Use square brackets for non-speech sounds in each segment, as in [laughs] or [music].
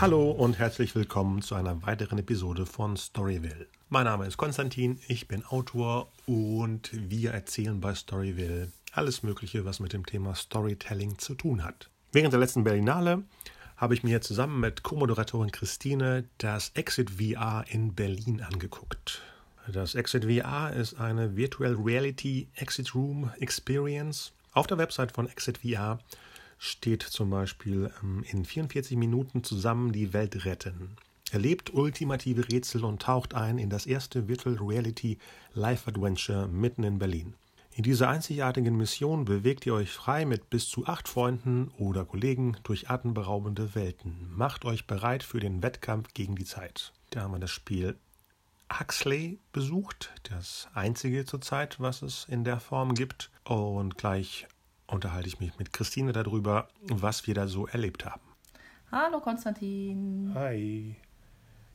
Hallo und herzlich willkommen zu einer weiteren Episode von Storyville. Mein Name ist Konstantin, ich bin Autor und wir erzählen bei Storyville alles Mögliche, was mit dem Thema Storytelling zu tun hat. Während der letzten Berlinale habe ich mir zusammen mit Co-Moderatorin Christine das Exit VR in Berlin angeguckt. Das Exit VR ist eine Virtual Reality Exit Room Experience. Auf der Website von Exit VR steht zum Beispiel ähm, in 44 Minuten zusammen die Welt retten. Erlebt ultimative Rätsel und taucht ein in das erste Virtual Reality Live Adventure mitten in Berlin. In dieser einzigartigen Mission bewegt ihr euch frei mit bis zu acht Freunden oder Kollegen durch atemberaubende Welten. Macht euch bereit für den Wettkampf gegen die Zeit. Da haben wir das Spiel Huxley besucht, das einzige zurzeit, was es in der Form gibt. Und gleich unterhalte ich mich mit Christine darüber, was wir da so erlebt haben. Hallo Konstantin. Hi.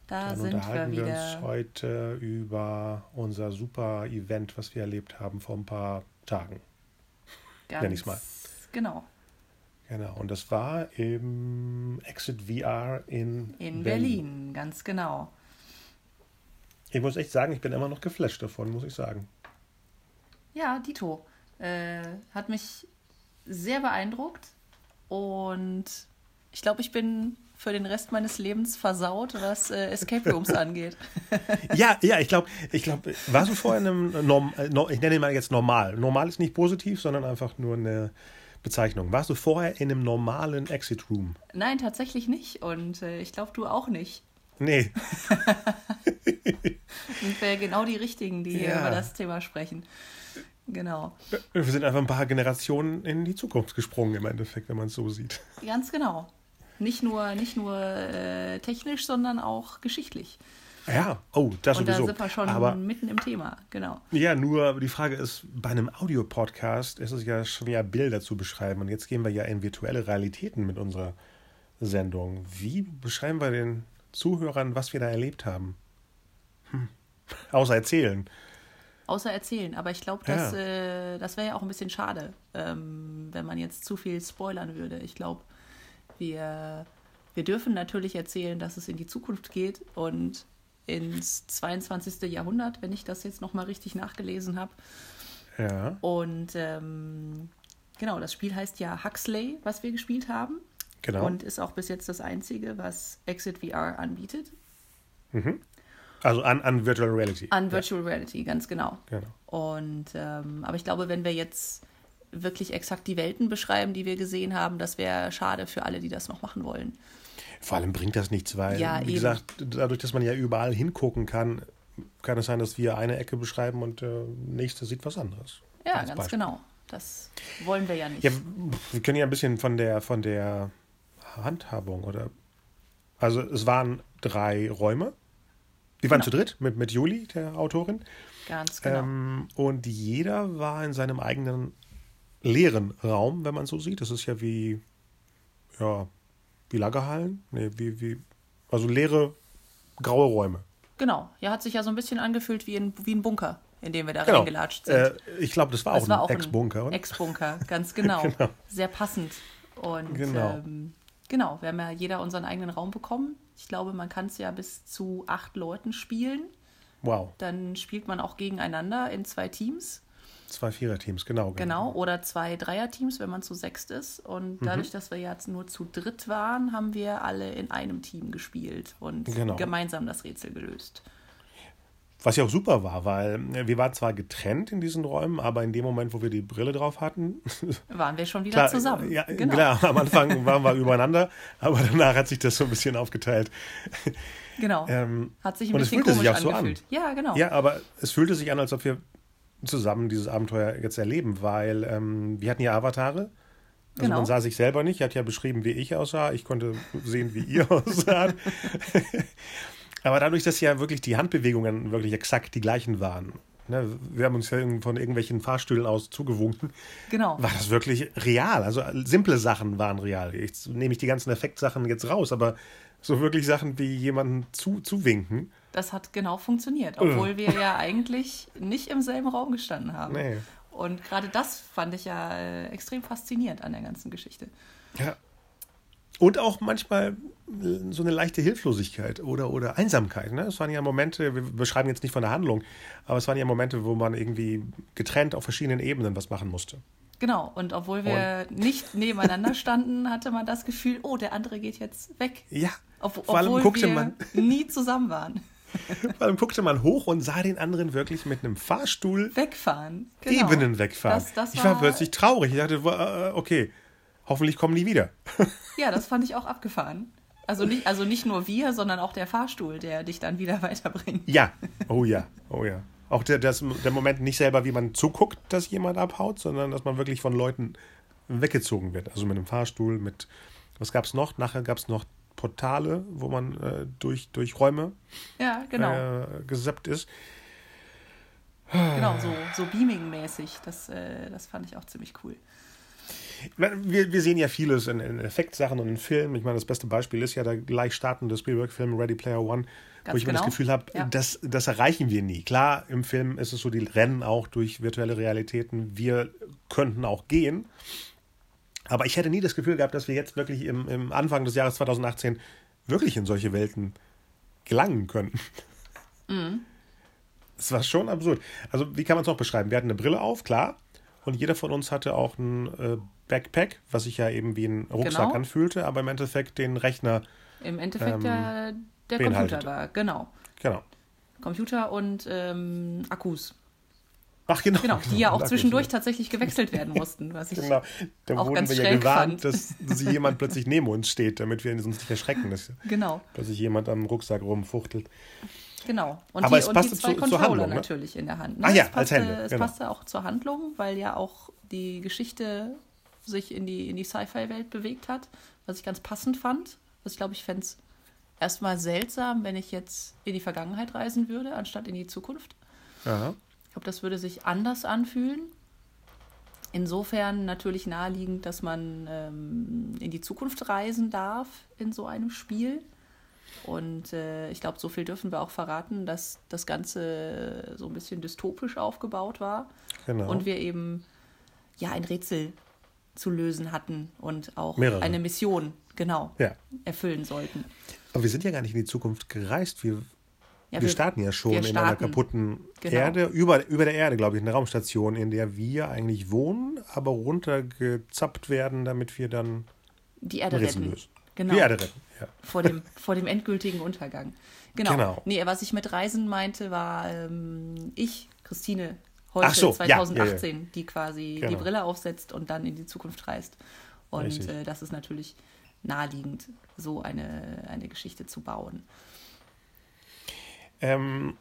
Da Dann sind unterhalten wir wir, uns heute über unser super Event, was wir erlebt haben vor ein paar Tagen. Ganz, nenn ich's mal. Genau. Genau, und das war im Exit VR in, In Berlin. ganz genau. Ich muss echt sagen, ich bin immer noch geflasht davon, muss ich sagen. Ja, Dito. Äh, hat mich sehr beeindruckt und ich glaube, ich bin für den Rest meines Lebens versaut, was äh, Escape Rooms [laughs] angeht. [laughs] Ja, ja, ich glaube, ich glaube, warst du vorher in einem Norm, äh, ich nenne ihn mal jetzt normal. Normal ist nicht positiv, sondern einfach nur eine Bezeichnung. Warst du vorher in einem normalen Exit Room? Nein, tatsächlich nicht und äh, ich glaube, du auch nicht. Nee. [laughs] Sind wir ja genau die Richtigen, die hier Ja. über das Thema sprechen. Genau. Wir sind einfach ein paar Generationen in die Zukunft gesprungen im Endeffekt, wenn man es so sieht. Ganz genau. Nicht nur, nicht nur äh, technisch, sondern auch geschichtlich. Ja, oh, das Und da sowieso. sind wir schon Aber mitten im Thema. Genau. ja, nur die Frage ist, bei einem Audiopodcast ist es ja schwer, Bilder zu beschreiben. Und jetzt gehen wir ja in virtuelle Realitäten mit unserer Sendung. Wie beschreiben wir den Zuhörern, was wir da erlebt haben? Hm. Außer erzählen. Außer erzählen. Aber ich glaube, das, äh, das wäre ja auch ein bisschen schade, ähm, wenn man jetzt zu viel spoilern würde. Ich glaube, wir, wir dürfen natürlich erzählen, dass es in die Zukunft geht und ins 22. Jahrhundert, wenn ich das jetzt nochmal richtig nachgelesen habe. Ja, Und ähm, genau, das Spiel heißt ja Huxley, was wir gespielt haben. genau. Und ist auch bis jetzt das einzige, was Exit VR anbietet. Also an, an Virtual Reality. An Virtual Reality, ganz genau. Ja, genau. Und ähm, aber ich glaube, wenn wir jetzt wirklich exakt die Welten beschreiben, die wir gesehen haben, das wäre schade für alle, die das noch machen wollen. Vor allem bringt das nichts, weil, Ja, wie eben. gesagt, dadurch, dass man ja überall hingucken kann, kann es sein, dass wir eine Ecke beschreiben und der nächste sieht was anderes. Ja, ganz Beispiel. genau. Das wollen wir ja nicht. Ja, wir können ja ein bisschen von der von der Handhabung oder also es waren drei Räume. Die waren Genau. zu dritt mit, mit Juli, der Autorin. ganz genau. Ähm, und jeder war in seinem eigenen leeren Raum, wenn man so sieht. Das ist ja wie, ja, wie Lagerhallen. Nee, wie, wie, also leere, graue Räume. genau. Ja, hat sich ja so ein bisschen angefühlt wie ein, wie ein Bunker, in dem wir da Genau. reingelatscht sind. Äh, ich glaube, das war Das auch war ein Ex-Bunker, oder? Ex-Bunker, [laughs] ganz genau. Genau. Sehr passend. Und Genau. Ähm, genau, wir haben ja jeder unseren eigenen Raum bekommen. Ich glaube, man kann es ja bis zu acht Leuten spielen. Wow, Dann spielt man auch gegeneinander in zwei Teams. zwei Viererteams, genau. Genau, oder zwei Dreierteams, wenn man zu sechst ist. Und Mhm. dadurch, dass wir jetzt nur zu dritt waren, haben wir alle in einem Team gespielt und Genau. gemeinsam das Rätsel gelöst. Was ja auch super war, weil äh, wir waren zwar getrennt in diesen Räumen, aber in dem Moment, wo wir die Brille drauf hatten, [laughs] Waren wir schon wieder klar, zusammen. Ja, genau. klar, am Anfang waren wir übereinander, aber danach hat sich das so ein bisschen aufgeteilt. genau. Ähm, Hat sich ein und es bisschen fühlte sich komisch auch so an. angefühlt. Ja, genau. Ja, aber es fühlte sich an, als ob wir zusammen dieses Abenteuer jetzt erleben, weil ähm, wir hatten ja Avatare. Also Genau. man sah sich selber nicht, hat ja beschrieben, wie ich aussah. Ich konnte sehen, wie ihr [laughs] aussaht. Aber dadurch, dass ja wirklich die Handbewegungen wirklich exakt die gleichen waren, ne, wir haben uns ja von irgendwelchen Fahrstühlen aus zugewunken, Genau. war das wirklich real. Also äh, simple Sachen waren real. Jetzt nehme ich die ganzen Effektsachen jetzt raus, aber so wirklich Sachen wie jemanden zu, zuwinken, Das hat genau funktioniert, obwohl wir ja eigentlich nicht im selben Raum gestanden haben. nee. Und gerade das fand ich ja äh, extrem faszinierend an der ganzen Geschichte. Ja. Und auch manchmal so eine leichte Hilflosigkeit oder, oder Einsamkeit. Ne? Es waren ja Momente, wir beschreiben jetzt nicht von der Handlung, aber es waren ja Momente, wo man irgendwie getrennt auf verschiedenen Ebenen was machen musste. Genau, und obwohl wir und? nicht nebeneinander standen, [laughs] hatte man das Gefühl, oh, der andere geht jetzt weg. Ja, Ob, vor allem obwohl guckte wir man, [laughs] nie zusammen waren. [laughs] Vor allem guckte man hoch und sah den anderen wirklich mit einem Fahrstuhl wegfahren. Genau. Ebenen wegfahren. Das, das ich war, war plötzlich traurig. Ich dachte, äh, okay, hoffentlich kommen die wieder. [laughs] Ja, das fand ich auch abgefahren. Also nicht, also nicht nur wir, sondern auch der Fahrstuhl, der dich dann wieder [laughs] weiterbringt. Ja, oh ja, oh ja. Auch der, das, der Moment nicht selber, wie man zuguckt, dass jemand abhaut, sondern dass man wirklich von Leuten weggezogen wird. Also mit einem Fahrstuhl, mit, was gab es noch? Nachher gab es noch Portale, wo man äh, durch, durch Räume ja, genau. äh, gesappt ist. Genau, so, so Beaming-mäßig. Das, äh, das fand ich auch ziemlich cool. Wir, wir sehen ja vieles in, in Effektsachen und in Filmen. Ich meine, das beste Beispiel ist ja der gleich startende Spielberg-Film Ready Player One, Ganz wo ich genau. immer das Gefühl habe, ja. das, das erreichen wir nie. Klar, im Film ist es so, die rennen auch durch virtuelle Realitäten. Wir könnten auch gehen. Aber ich hätte nie das Gefühl gehabt, dass wir jetzt wirklich im, im Anfang des Jahres 2018 wirklich in solche Welten gelangen können. Mhm. Das war schon absurd. Also, wie kann man es noch beschreiben? Wir hatten eine Brille auf, klar. Und jeder von uns hatte auch ein äh, Backpack, was sich ja eben wie ein Rucksack genau. anfühlte, aber im Endeffekt den Rechner. Im Endeffekt ähm, der, der Computer war, genau. Genau. Computer und ähm, Akkus. Ach genau. Genau, die ja auch zwischendurch tatsächlich gewechselt werden mussten, was ich genau. Da auch wurden ganz wir ja gewarnt, fand. dass, dass jemand plötzlich neben uns steht, damit wir uns nicht erschrecken, dass [laughs] genau. plötzlich jemand am Rucksack rumfuchtelt. Genau. Und Aber die, es passte und die zwei zu, Controller Handlung, ne? natürlich in der Hand. Ne? Ah ja, passte, als Hände. Es genau. passte auch zur Handlung, weil ja auch die Geschichte sich in die, in die Sci-Fi-Welt bewegt hat, was ich ganz passend fand. Also ich glaube, ich fände es erstmal seltsam, wenn ich jetzt in die Vergangenheit reisen würde, anstatt in die Zukunft. Aha. Ich glaube, das würde sich anders anfühlen. Insofern natürlich naheliegend, dass man ähm, in die Zukunft reisen darf in so einem Spiel. Und äh, ich glaube, so viel dürfen wir auch verraten, dass das Ganze so ein bisschen dystopisch aufgebaut war. Genau. Und wir eben ja ein Rätsel zu lösen hatten und auch Mehrere. eine Mission, genau, ja. erfüllen sollten. Aber wir sind ja gar nicht in die Zukunft gereist. Wir, ja, wir, wir starten ja schon starten. in einer kaputten genau. Erde, über, über der Erde, glaube ich, eine Raumstation, in der wir eigentlich wohnen, aber runtergezappt werden, damit wir dann die Erde retten. Lösen. Genau. Die Erde retten, ja. Vor dem, [laughs] vor dem endgültigen Untergang. Genau. genau. Nee, was ich mit Reisen meinte, war ähm, ich, Christine, heute so, 2018, ja, ja, ja. die quasi genau. die Brille aufsetzt und dann in die Zukunft reist. Und äh, das ist natürlich naheliegend, so eine, eine Geschichte zu bauen. Ähm,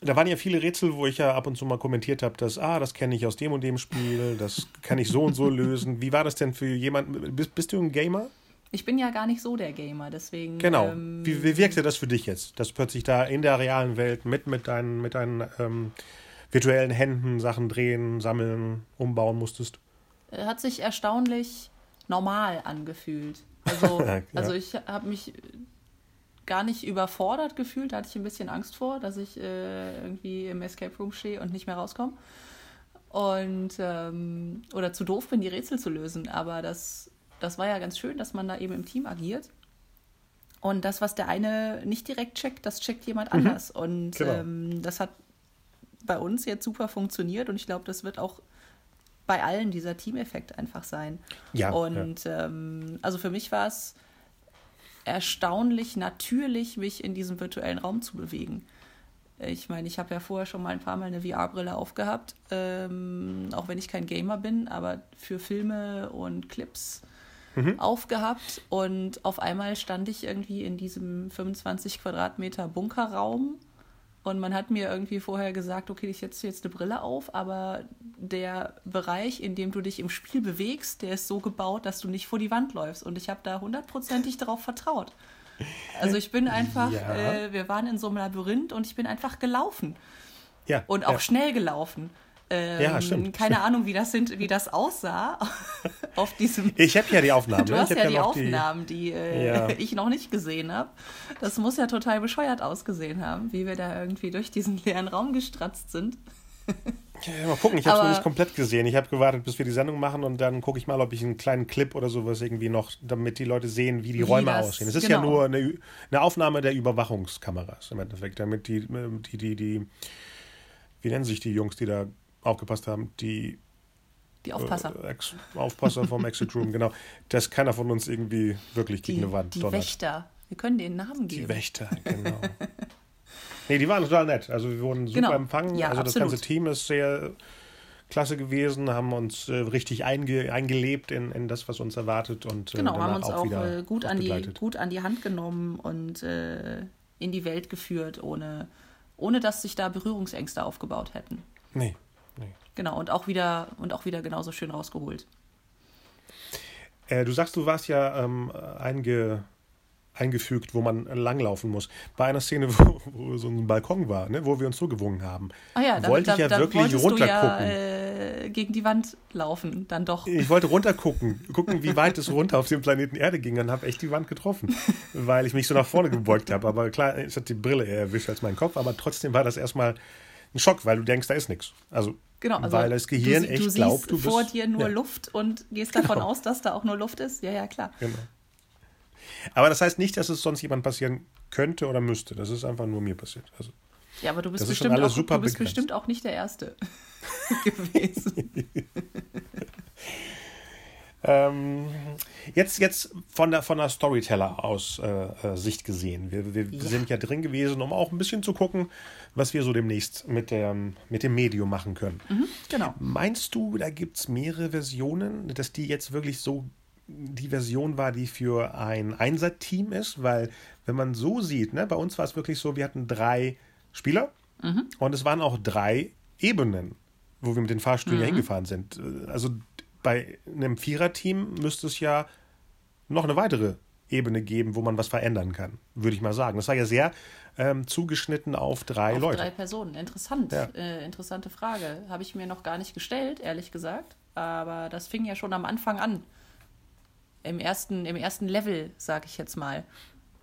da waren ja viele Rätsel, wo ich ja ab und zu mal kommentiert habe, dass, ah, das kenne ich aus dem und dem Spiel, das kann ich so und so [laughs] lösen. Wie war das denn für jemanden? Bist, bist du ein Gamer? Ich bin ja gar nicht so der Gamer, deswegen. Genau. Ähm, wie, wie wirkte das für dich jetzt, dass plötzlich da in der realen Welt mit, mit deinen, mit deinen ähm, virtuellen Händen Sachen drehen, sammeln, umbauen musstest? Hat sich erstaunlich normal angefühlt. Also, [laughs] ja. also ich habe mich gar nicht überfordert gefühlt, da hatte ich ein bisschen Angst vor, dass ich äh, irgendwie im Escape Room stehe und nicht mehr rauskomme. Und ähm, oder zu doof bin, die Rätsel zu lösen. Aber das das war ja ganz schön, dass man da eben im Team agiert. Und das, was der eine nicht direkt checkt, das checkt jemand mhm. anders. Und genau. ähm, das hat bei uns jetzt super funktioniert und ich glaube, das wird auch bei allen dieser Teameffekt einfach sein. Ja. Und ja. Ähm, also für mich war es erstaunlich natürlich, mich in diesem virtuellen Raum zu bewegen. Ich meine, ich habe ja vorher schon mal ein paar Mal eine VR-Brille aufgehabt, ähm, auch wenn ich kein Gamer bin, aber für Filme und Clips mhm. aufgehabt und auf einmal stand ich irgendwie in diesem 25 Quadratmeter Bunkerraum und man hat mir irgendwie vorher gesagt, okay, ich setze jetzt eine Brille auf, aber der Bereich, in dem du dich im Spiel bewegst, der ist so gebaut, dass du nicht vor die Wand läufst. Und ich habe da hundertprozentig darauf vertraut. Also ich bin einfach, ja. äh, wir waren in so einem Labyrinth und ich bin einfach gelaufen. Ja. Und auch ja. schnell gelaufen. Ähm, ja, stimmt. Keine Ahnung, wie das, sind, wie das aussah [laughs] auf diesem. Ich habe ja die Aufnahmen. Du hast ja, ja die Aufnahmen, die, die äh, ja. [laughs] ich noch nicht gesehen habe. Das muss ja total bescheuert ausgesehen haben, wie wir da irgendwie durch diesen leeren Raum gestratzt sind. Ja, mal gucken, ich habe es noch nicht komplett gesehen. Ich habe gewartet, bis wir die Sendung machen und dann gucke ich mal, ob ich einen kleinen Clip oder sowas irgendwie noch, damit die Leute sehen, wie die wie Räume das, aussehen. Es ist genau. ja nur eine, eine, Aufnahme der Überwachungskameras im Endeffekt, damit die, die, die, die, wie nennen sich die Jungs, die da aufgepasst haben, die die Aufpasser. Äh, Aufpasser vom Exit Room, [laughs] genau. Dass keiner von uns irgendwie wirklich gegen die, eine Wand Die donnert. Wächter. Wir können den Namen geben. Die Wächter, genau. [laughs] nee, die waren total nett. Also wir wurden super genau. empfangen. Ja, also absolut. das ganze Team ist sehr klasse gewesen, haben uns äh, richtig einge eingelebt in, in das, was uns erwartet. Und, äh, genau, haben uns auch, auch äh, gut, an die, gut an die Hand genommen und äh, in die Welt geführt, ohne, ohne dass sich da Berührungsängste aufgebaut hätten. Nee, nee. Genau, und auch wieder, und auch wieder genauso schön rausgeholt. Äh, du sagst, du warst ja ähm, einge eingefügt, wo man langlaufen muss. Bei einer Szene, [laughs] wo, wo so ein Balkon war, ne, wo wir uns so gewungen haben, oh ja, dann, wollte ich ja dann, wirklich runtergucken. Ja, äh, gegen die Wand laufen, dann doch. Ich wollte runtergucken, gucken, wie weit es runter auf dem Planeten Erde ging, dann habe echt die Wand getroffen, weil ich mich so nach vorne gebeugt habe. Aber klar, es hat die Brille eher erwischt als mein Kopf, aber trotzdem war das erstmal ein Schock, weil du denkst, da ist nichts. Also Genau, also weil das Gehirn du, echt du glaubt, du bist vor dir nur ja. Luft und gehst davon genau. aus, dass da auch nur Luft ist. Ja, ja, klar. Genau. Aber das heißt nicht, dass es sonst jemand passieren könnte oder müsste. Das ist einfach nur mir passiert. Also, ja, aber du bist, bestimmt auch, du bist bestimmt auch nicht der Erste [laughs] gewesen. [laughs] ähm, jetzt, jetzt von der, von der Storyteller-Aus äh, äh, Sicht gesehen. Wir, wir ja. sind ja drin gewesen, um auch ein bisschen zu gucken, was wir so demnächst mit, der, mit dem Medium machen können. Mhm, genau. Meinst du, da gibt es mehrere Versionen, dass die jetzt wirklich so die Version war, die für ein Einser-Team ist, weil wenn man so sieht, ne, bei uns war es wirklich so, wir hatten drei Spieler mhm. und es waren auch drei Ebenen, wo wir mit den Fahrstühlen mhm. hingefahren sind. Also bei einem Vierer-Team müsste es ja noch eine weitere Ebene geben, wo man was verändern kann, würde ich mal sagen. Das war ja sehr ähm, zugeschnitten auf drei auf Leute. Drei Personen. Interessant. Ja. Äh, interessante Frage. Habe ich mir noch gar nicht gestellt, ehrlich gesagt. Aber das fing ja schon am Anfang an im ersten, im ersten Level, sag ich jetzt mal.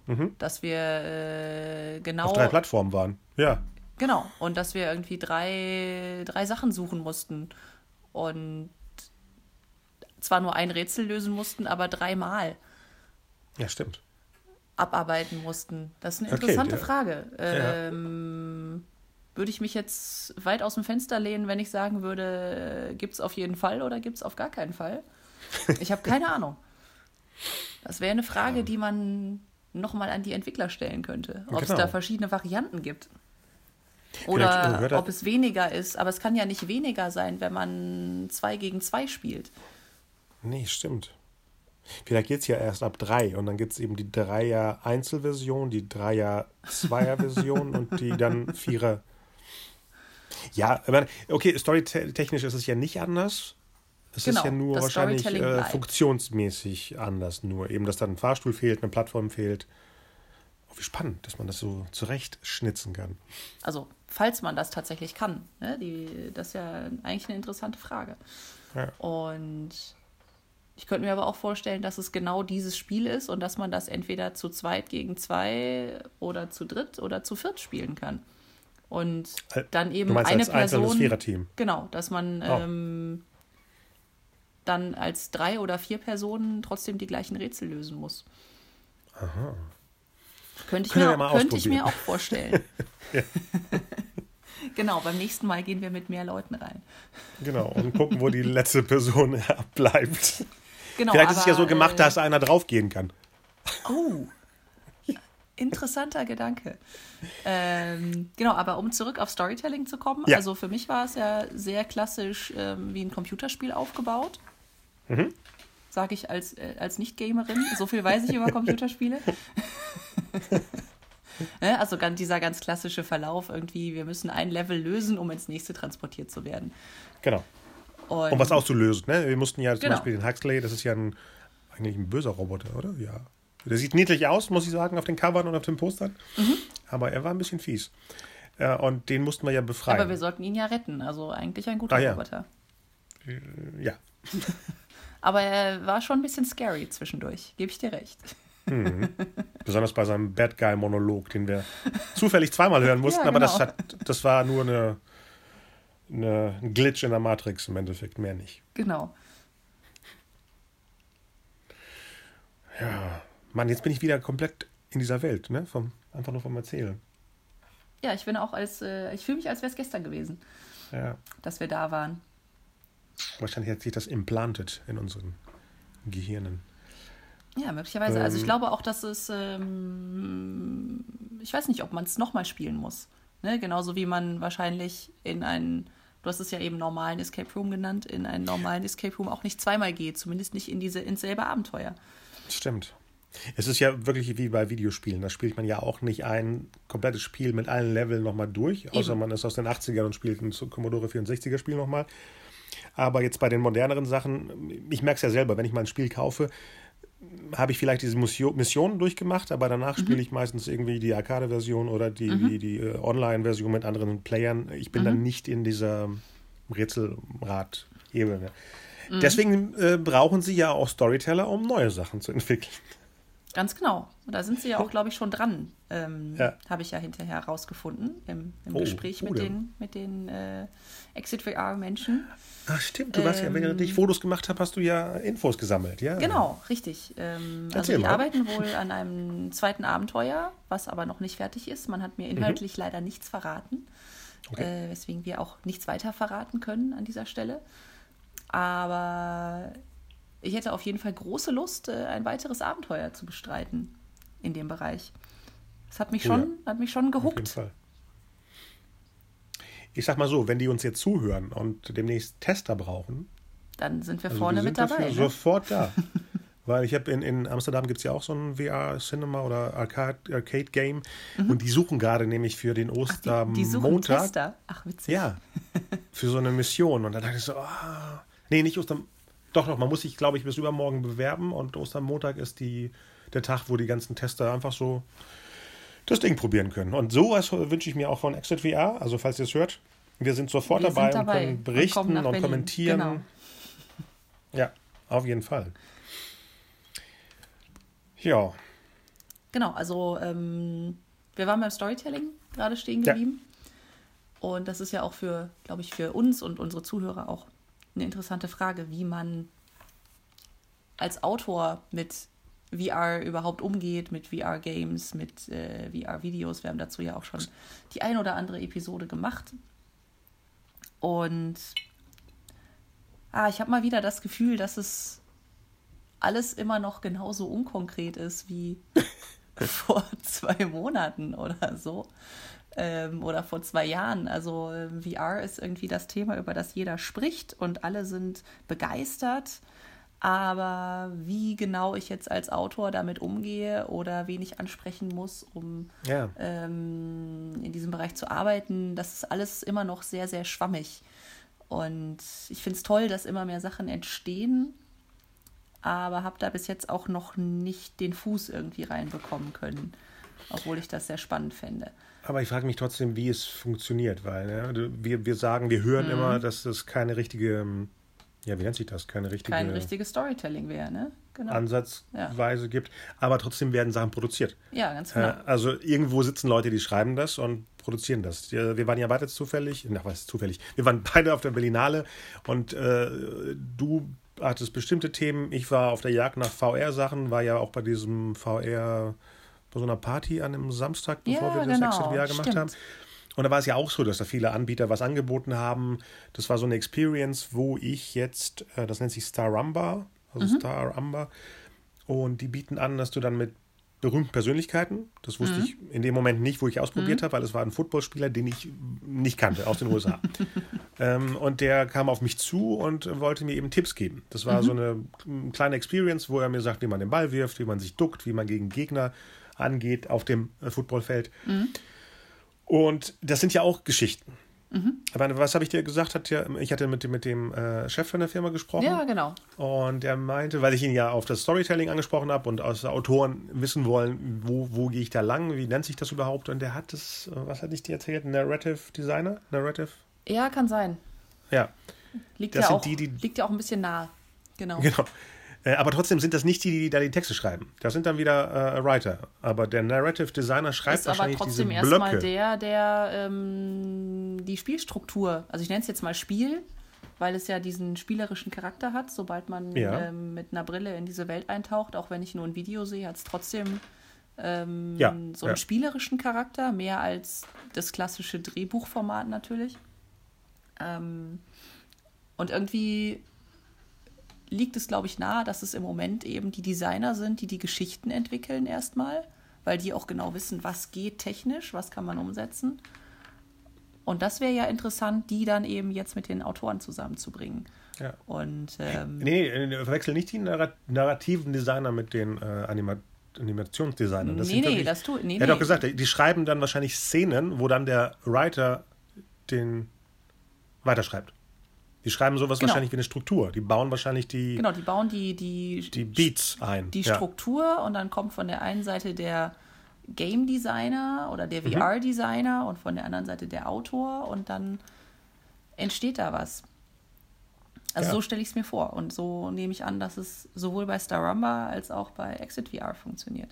Mhm. Dass wir äh, genau. Auf drei Plattformen waren, ja. Genau. Und dass wir irgendwie drei, drei Sachen suchen mussten. Und zwar nur ein Rätsel lösen mussten, aber dreimal. Ja, stimmt. Abarbeiten mussten. Das ist eine interessante okay, ja. Frage. Ähm, ja. Würde ich mich jetzt weit aus dem Fenster lehnen, wenn ich sagen würde, gibt es auf jeden Fall oder gibt es auf gar keinen Fall? Ich habe keine [laughs] Ahnung. Das wäre eine Frage, ja. die man nochmal an die Entwickler stellen könnte. Ob genau. es da verschiedene Varianten gibt. Oder ob es weniger ist. Aber es kann ja nicht weniger sein, wenn man zwei gegen zwei spielt. Nee, stimmt. Vielleicht geht es ja erst ab drei und dann gibt es eben die Dreier-Einzelversion, die Dreier-Zweier-Version und die dann Vierer. Ja, okay, storytechnisch ist es ja nicht anders. Es genau, ist ja nur wahrscheinlich äh, funktionsmäßig anders, nur eben, dass dann ein Fahrstuhl fehlt, eine Plattform fehlt. Oh, wie spannend, dass man das so zurechtschnitzen kann. Also, falls man das tatsächlich kann. Ne? Die, das ist ja eigentlich eine interessante Frage. Ja. Und ich könnte mir aber auch vorstellen, dass es genau dieses Spiel ist und dass man das entweder zu zweit gegen zwei oder zu dritt oder zu viert spielen kann. Und dann eben eine Person. Viererteam. Genau, dass man oh. ähm, dann als drei oder vier Personen trotzdem die gleichen Rätsel lösen muss. Aha. Könnte ich, mir, auch, könnte ich mir auch vorstellen. [laughs] [laughs] genau, beim nächsten Mal gehen wir mit mehr Leuten rein. Genau, und gucken, wo die letzte Person [laughs] bleibt. Genau, Vielleicht ist es ja so gemacht, dass äh, einer draufgehen kann. Oh, interessanter Gedanke. Ähm, genau, aber um zurück auf Storytelling zu kommen, ja. also für mich war es ja sehr klassisch ähm, wie ein Computerspiel aufgebaut. Mhm. Sage ich als, äh, als Nicht-Gamerin. So viel weiß ich über Computerspiele. [laughs] ne? Also dieser ganz klassische Verlauf irgendwie, wir müssen ein Level lösen, um ins nächste transportiert zu werden. Genau. Und um was auszulösen. Ne? Wir mussten ja zum genau. Beispiel den Huxley, das ist ja ein, eigentlich ein böser Roboter, oder? Ja. Der sieht niedlich aus, muss ich sagen, auf den Covern und auf den Postern. Mhm. Aber er war ein bisschen fies. Äh, und den mussten wir ja befreien. Aber wir sollten ihn ja retten. Also eigentlich ein guter ah, ja. Roboter. Äh, ja. [laughs] Aber er war schon ein bisschen scary zwischendurch, gebe ich dir recht. Mhm. [laughs] Besonders bei seinem Bad Guy-Monolog, den wir zufällig zweimal hören mussten, ja, genau. aber das, genau. hat, das war nur eine, eine, ein Glitch in der Matrix im Endeffekt, mehr nicht. Genau. Ja, Mann, jetzt bin ich wieder komplett in dieser Welt, ne? Vom, einfach nur vom Erzählen. Ja, ich bin auch als, äh, ich fühle mich, als wäre es gestern gewesen, Ja. dass wir da waren. Wahrscheinlich hat sich das implantet in unseren Gehirnen. Ja, möglicherweise. also ich Ähm. glaube auch, dass es, ähm, ich weiß nicht, ob man es nochmal spielen muss. Ne? Genauso wie man wahrscheinlich in einen, du hast es ja eben normalen Escape Room genannt, in einen normalen Escape Room auch nicht zweimal geht, zumindest nicht in diese, ins selbe Abenteuer. Stimmt. Es ist ja wirklich wie bei Videospielen. Da spielt man ja auch nicht ein komplettes Spiel mit allen Leveln nochmal durch, außer Eben. man ist aus den 80ern und spielt ein Commodore 64er Spiel nochmal. Aber jetzt bei den moderneren Sachen, ich merke es ja selber, wenn ich mal ein Spiel kaufe, habe ich vielleicht diese Mission- Missionen durchgemacht, aber danach spiele ich meistens irgendwie die Arcade-Version oder die, die, die äh, Online-Version mit anderen Playern. Ich bin dann nicht in dieser Rätselrad-Ebene. Deswegen äh, brauchen sie ja auch Storyteller, um neue Sachen zu [laughs] entwickeln. Ganz genau. Und da sind sie ja auch, glaube ich, schon dran. Ähm, Ja. Habe ich ja hinterher herausgefunden im, im Oh, Gespräch mit denn? den, mit den äh, Exit VR-Menschen. Ach stimmt, du warst ja, wenn ich Fotos gemacht habe, hast du ja Infos gesammelt, ja? Genau, richtig. Ähm, also mal. arbeiten wohl an einem zweiten Abenteuer, was aber noch nicht fertig ist. Man hat mir inhaltlich leider nichts verraten, Mhm. Okay. äh, weswegen wir auch nichts weiter verraten können an dieser Stelle. Aber ich hätte auf jeden Fall große Lust, äh, ein weiteres Abenteuer zu bestreiten in dem Bereich. Das hat mich Oh ja. schon, hat mich schon Auf jeden gehuckt. Fall. Ich sag mal so, wenn die uns jetzt zuhören und demnächst Tester brauchen, Dann sind wir also vorne wir mit sind dabei. dafür Ne? sofort da. [laughs] Weil ich habe in, in Amsterdam gibt es ja auch so ein VR-Cinema oder Arcade- Arcade-Game und die suchen gerade nämlich für den Mhm. Ach, die, die suchen Ostermontag. Tester. Ach, witzig. Ja, für so eine Mission. Und dann dachte ich so, ah, nee, nicht Ostern. Doch, doch, man muss sich, glaube ich, bis übermorgen bewerben und Ostermontag ist die, der Tag, wo die ganzen Tester einfach so das Ding probieren können. Und sowas wünsche ich mir auch von Exit VR. Also, falls ihr es hört, wir sind sofort Wir sind dabei, dabei und können und berichten und, Berlin. kommentieren. Genau. Ja, auf jeden Fall. Ja, Genau, also ähm, wir waren beim Storytelling gerade stehen Ja. geblieben. Und das ist ja auch für, glaube ich, für uns und unsere Zuhörer auch eine interessante Frage, wie man als Autor mit VR überhaupt umgeht, mit VR-Games, mit äh, VR-Videos. Wir haben dazu ja auch schon die ein oder andere Episode gemacht. Und ah, ich habe mal wieder das Gefühl, dass es alles immer noch genauso unkonkret ist wie [laughs] vor zwei Monaten oder so. Ähm, oder vor zwei Jahren. Also ähm, VR ist irgendwie das Thema, über das jeder spricht und alle sind begeistert. Aber wie genau ich jetzt als Autor damit umgehe oder wen ich ansprechen muss, um ja. ähm, in diesem Bereich zu arbeiten, das ist alles immer noch sehr, sehr schwammig. Und ich finde es toll, dass immer mehr Sachen entstehen, aber habe da bis jetzt auch noch nicht den Fuß irgendwie reinbekommen können, obwohl ich das sehr spannend fände. Aber ich frage mich trotzdem, wie es funktioniert, weil ne, wir, wir sagen, wir Mhm. hören immer, dass es keine richtige, ähm, ja, wie nennt sich das? Keine richtige Kein richtiges Storytelling wäre, ne? Genau. Ansatzweise gibt. Aber trotzdem werden Sachen produziert. ja, ganz genau. Äh, Also irgendwo sitzen Leute, die schreiben das und produzieren das. Ja, Wir waren ja beide zufällig, na was zufällig, wir waren [laughs] beide auf der Berlinale und äh, du hattest bestimmte Themen. Ich war auf der Jagd nach VR-Sachen, war ja auch bei diesem VR, bei so einer Party an einem Samstag, bevor Ja, wir das genau, VR gemacht stimmt. haben. Und da war es ja auch so, dass da viele Anbieter was angeboten haben. Das war so eine Experience, wo ich jetzt, äh, das nennt sich Star Rumba, also Mhm. Star Umber. Und die bieten an, dass du dann mit berühmten Persönlichkeiten, das wusste Mhm. ich in dem Moment nicht, wo ich ausprobiert habe, weil es war ein Footballspieler, den ich nicht kannte, aus den USA. [laughs] ähm, und der kam auf mich zu und wollte mir eben Tipps geben. Das war so eine mm, kleine Experience, wo er mir sagt, wie man den Ball wirft, wie man sich duckt, wie man gegen Gegner angeht auf dem äh, Footballfeld. Und das sind ja auch Geschichten. Ich meine, was habe ich dir gesagt? Hat ja, ich hatte mit dem, mit dem äh, Chef von der Firma gesprochen. Ja, genau. Und er meinte, weil ich ihn ja auf das Storytelling angesprochen habe und aus Autoren wissen wollen, wo, wo gehe ich da lang, wie nennt sich das überhaupt? Und der hat das, äh, was hatte ich dir erzählt? Narrative Designer? Narrative? Ja, kann sein. Ja, Liegt, Das ja sind auch, die, die- liegt ja auch ein bisschen nah. Genau. genau. Äh, aber trotzdem sind das nicht die, die da die Texte schreiben. Das sind dann wieder äh, Writer. Aber der Narrative Designer schreibt ist aber wahrscheinlich diese trotzdem erstmal der, der ähm, die Spielstruktur, also ich nenne es jetzt mal Spiel, weil es ja diesen spielerischen Charakter hat, sobald man Ja. ähm, mit einer Brille in diese Welt eintaucht, auch wenn ich nur ein Video sehe, hat es trotzdem ähm, Ja, so einen ja. spielerischen Charakter, mehr als das klassische Drehbuchformat natürlich. Ähm, und irgendwie liegt es, glaube ich, nahe, dass es im Moment eben die Designer sind, die die Geschichten entwickeln erstmal, weil die auch genau wissen, was geht technisch, was kann man umsetzen. Und das wäre ja interessant, die dann eben jetzt mit den Autoren zusammenzubringen. Ja. Und ähm, Nee, nee, verwechsel nicht die narra- narrativen Designer mit den äh, Anima Animationsdesignern. Das Nee, nee, wirklich- das tu- nee, Er hat nee. auch gesagt, die schreiben dann wahrscheinlich Szenen, wo dann der Writer den weiterschreibt. Die schreiben sowas Genau. wahrscheinlich wie eine Struktur. Die bauen wahrscheinlich die, genau, die bauen die, die, die Beats ein. die ja. Struktur und dann kommt von der einen Seite der Game Designer oder der VR Designer und von der anderen Seite der Autor und dann entsteht da was. Also Ja. so stelle ich es mir vor und so nehme ich an, dass es sowohl bei Star Rumba als auch bei Exit VR funktioniert.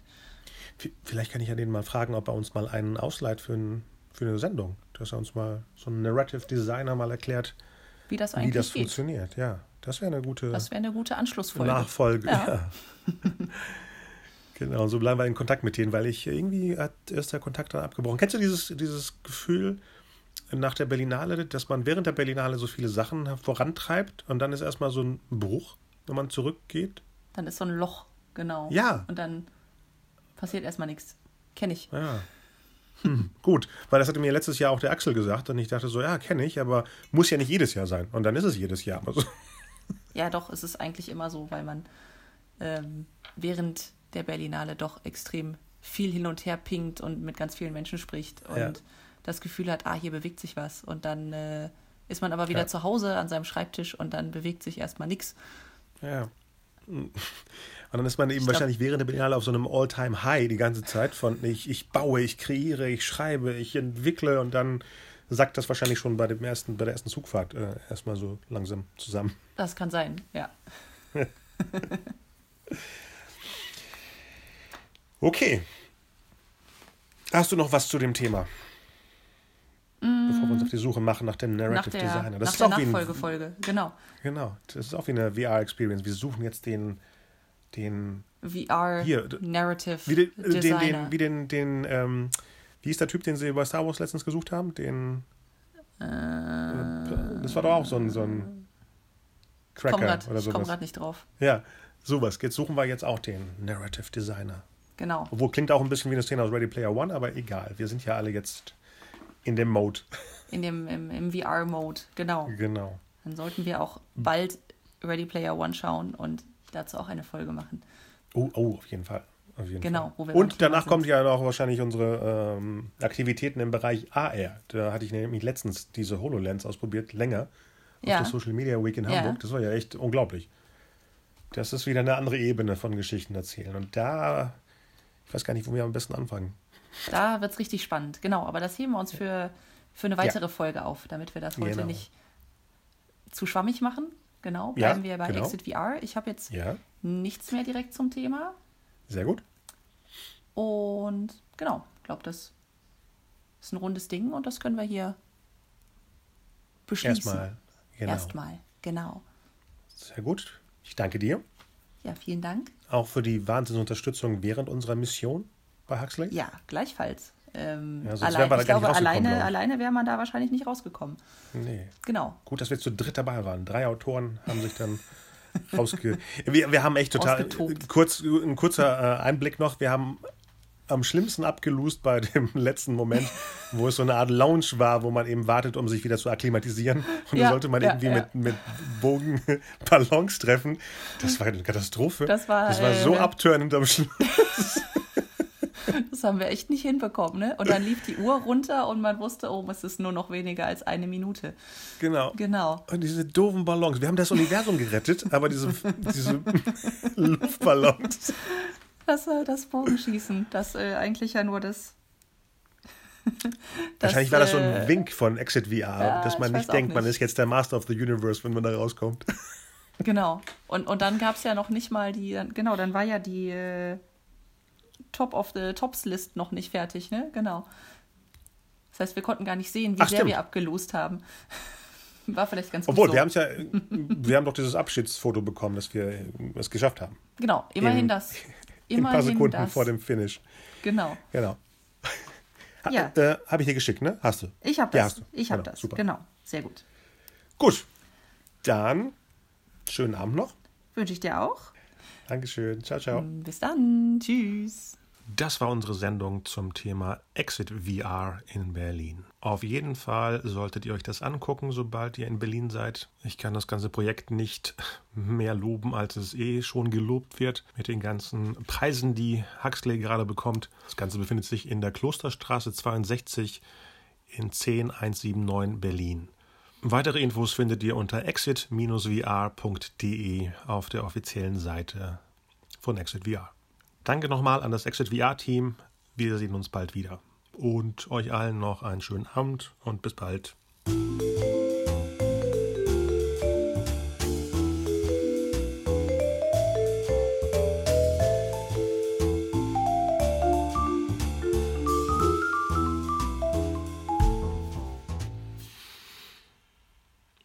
Vielleicht kann ich ja den mal fragen, ob er uns mal einen ausleiht für, ein, für eine Sendung. Dass er uns mal so ein Narrative Designer mal erklärt, Wie das wie eigentlich das geht. funktioniert. Ja, das wäre eine gute Das wäre eine gute Anschlussfolge. Nachfolge. Ja. Ja. [laughs] genau, so bleiben wir in Kontakt mit denen, weil ich irgendwie hat, ist der Kontakt dann abgebrochen. Kennst du dieses, dieses Gefühl nach der Berlinale, dass man während der Berlinale so viele Sachen vorantreibt und dann ist erstmal so ein Bruch, wenn man zurückgeht? Dann ist so ein Loch, genau. Ja. Und dann passiert erstmal nichts. Kenne ich. Ja. Hm, gut, weil das hatte mir letztes Jahr auch der Axel gesagt und ich dachte so, ja, kenne ich, aber muss ja nicht jedes Jahr sein. Und dann ist es jedes Jahr. Also, [laughs] Ja, doch, es ist eigentlich immer so, weil man ähm, während der Berlinale doch extrem viel hin und her pinkt und mit ganz vielen Menschen spricht und Ja. das Gefühl hat, ah, hier bewegt sich was. Und dann äh, ist man aber wieder Ja. zu Hause an seinem Schreibtisch und dann bewegt sich erstmal nichts. Ja. Und dann ist man eben glaub- wahrscheinlich während der Berlinale auf so einem All-Time-High die ganze Zeit von ich, ich baue, ich kreiere, ich schreibe, ich entwickle und dann sackt das wahrscheinlich schon bei, dem ersten, bei der ersten Zugfahrt äh, erstmal so langsam zusammen. Das kann sein, ja. [laughs] Okay. Hast du noch was zu dem Thema? Bevor wir uns auf die Suche machen nach dem Nach Narrative der, Designer. Das nach ist der auch wie ein, Nachfolgefolge, genau. genau, das ist auch wie eine VR-Experience. Wir suchen jetzt den, den VR Hier, d- Narrative Wie den, äh, den, Designer. den, wie den, den ähm, wie ist der Typ, den sie bei Star Wars letztens gesucht haben? Den. Äh, das war doch auch so ein, so ein Cracker komm grad, oder ich komme sowas. gerade nicht drauf. Ja, sowas. Jetzt suchen wir jetzt auch den Narrative Designer. Genau. Obwohl klingt auch ein bisschen wie eine Szene aus Ready Player One, aber egal. Wir sind ja alle jetzt in dem Mode. In dem, im, im VR-Mode, genau. Genau. Dann sollten wir auch bald Ready Player One schauen und dazu auch eine Folge machen. Oh, oh, auf jeden Fall. Auf jeden Genau, Fall. Und danach kommt ja noch wahrscheinlich unsere ähm, Aktivitäten im Bereich AR. Da hatte ich nämlich letztens diese HoloLens ausprobiert, länger, auf Ja. der Social Media Week in Ja. Hamburg. Das war ja echt unglaublich. Das ist wieder eine andere Ebene von Geschichten erzählen. Und da, ich weiß gar nicht, wo wir am besten anfangen. Da wird es richtig spannend, genau. Aber das heben wir uns für, für eine weitere Folge auf, damit wir das heute Genau. nicht zu schwammig machen. Genau, Ja, bleiben wir bei genau. Exit VR. Ich habe jetzt Ja, nichts mehr direkt zum Thema. sehr gut. Und genau, ich glaube, das ist ein rundes Ding und das können wir hier beschließen. Erstmal. Genau. Erstmal, genau. Sehr gut. Ich danke dir. Ja, vielen Dank. Auch für die Wahnsinnsunterstützung während unserer Mission bei Huxley. Ja, gleichfalls. Ähm, Ja, allein, ich glaube, alleine, glaub ich. alleine wäre man da wahrscheinlich nicht rausgekommen. Nee. Genau. Gut, dass wir zu dritt dabei waren. Drei Autoren haben sich dann [laughs] rausge... Wir, wir haben echt total... Kurz, ein kurzer äh, Einblick noch. Wir haben am schlimmsten abgelost bei dem [laughs] letzten Moment, wo es so eine Art Lounge war, wo man eben wartet, um sich wieder zu akklimatisieren. Und Ja, da sollte man ja, irgendwie ja. mit, mit Bogen [laughs] Ballons treffen. Das war eine Katastrophe. Das war, das war so äh, abturnend am Schluss. Das haben wir echt nicht hinbekommen, ne? Und dann lief die Uhr runter und man wusste, oh, es ist nur noch weniger als eine Minute. Genau. Genau. Und diese doofen Ballons. Wir haben das Universum gerettet, aber diese, diese Luftballons. Das, äh, das Bogenschießen, das äh, eigentlich ja nur das. [laughs] Wahrscheinlich war das so ein äh, Wink von Exit VR, ja, dass man ich nicht denkt, man nicht. ist jetzt der Master of the Universe, wenn man da rauskommt. Genau. Und, und dann gab es ja noch nicht mal die. Genau, dann war ja die äh, Top of the Tops List noch nicht fertig, ne? Genau. Das heißt, wir konnten gar nicht sehen, wie Ach, sehr stimmt. wir abgelost haben. [laughs] War vielleicht ganz gut. Obwohl, so. wir haben es ja, wir haben doch dieses Abschiedsfoto bekommen, dass wir es geschafft haben. Genau, immerhin in, das. [laughs] Immerhin ein paar Sekunden das. vor dem Finish. Genau. Genau. Ja. Äh, habe ich dir geschickt, ne? Hast du? Ich habe das. Ja, ich habe genau, das. Super. Genau. Sehr gut. Gut. Dann schönen Abend noch. Wünsche ich dir auch. Dankeschön. Ciao, ciao. Bis dann. Tschüss. Das war unsere Sendung zum Thema Exit VR in Berlin. Auf jeden Fall solltet ihr euch das angucken, sobald ihr in Berlin seid. Ich kann das ganze Projekt nicht [laughs] mehr loben, als es eh schon gelobt wird, mit den ganzen Preisen, die Huxley gerade bekommt. Das Ganze befindet sich in der Klosterstraße 62 in 10179 Berlin. Weitere Infos findet ihr unter exit-vr.de auf der offiziellen Seite von Exit VR. Danke nochmal an das Exit VR-Team. Wir sehen uns bald wieder. Und euch allen noch einen schönen Abend und bis bald.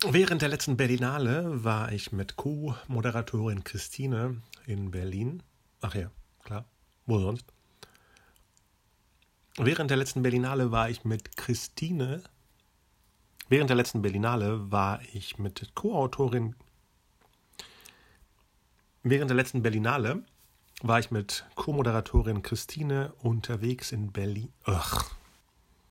Während der letzten Berlinale war ich mit Co-Moderatorin Christine in Berlin. Ach ja, klar. Wo sonst? Während der letzten Berlinale war ich mit Christine. Während der letzten Berlinale war ich mit Co-Autorin. Während der letzten Berlinale war ich mit Co-Moderatorin Christine unterwegs in Berlin. Ach,